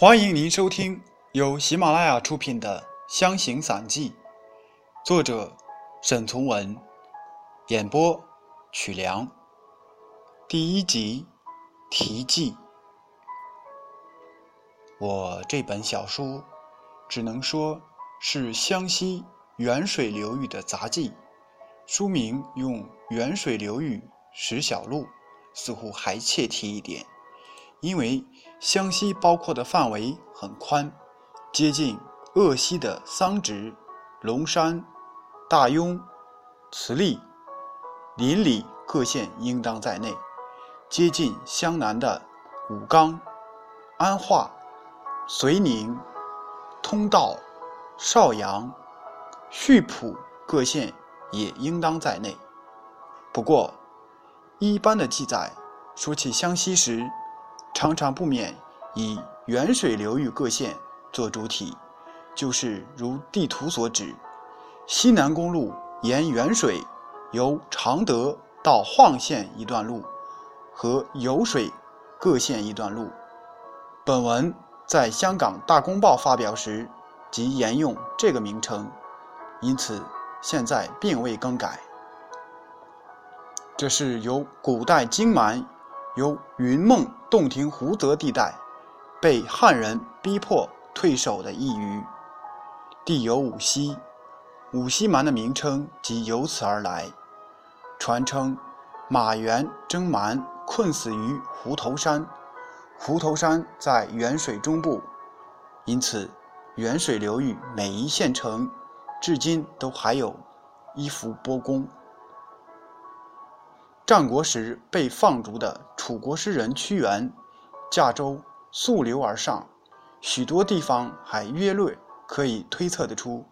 欢迎您收听由喜马拉雅出品的《湘行散记》，作者沈从文，演播曲梁。第一集题记。我这本小书只能说是湘西沅水流域的杂记，书名用“沅水流域石小路”似乎还切题一点。因为湘西包括的范围很宽，接近鄂西的桑植、龙山、大庸、慈利、临里各县应当在内；接近湘南的武冈、安化、遂宁、通道、邵阳、溆浦各县也应当在内。不过，一般的记载说起湘西时，常常不免以沅水流域各县做主体，就是如地图所指，西南公路沿沅水由常德到晃县一段路，和酉水各县一段路。本文在香港《大公报》发表时即沿用这个名称，因此现在并未更改。这是由古代荆蛮。由云梦洞庭湖泽地带被汉人逼迫退守的一隅，地有五溪，五溪蛮的名称即由此而来。传称马援征蛮困死于湖头山，湖头山在沅水中部，因此沅水流域每一县城至今都还有一幅波公。战国时被放逐的楚国诗人屈原，驾舟溯流而上，许多地方还约略可以推测得出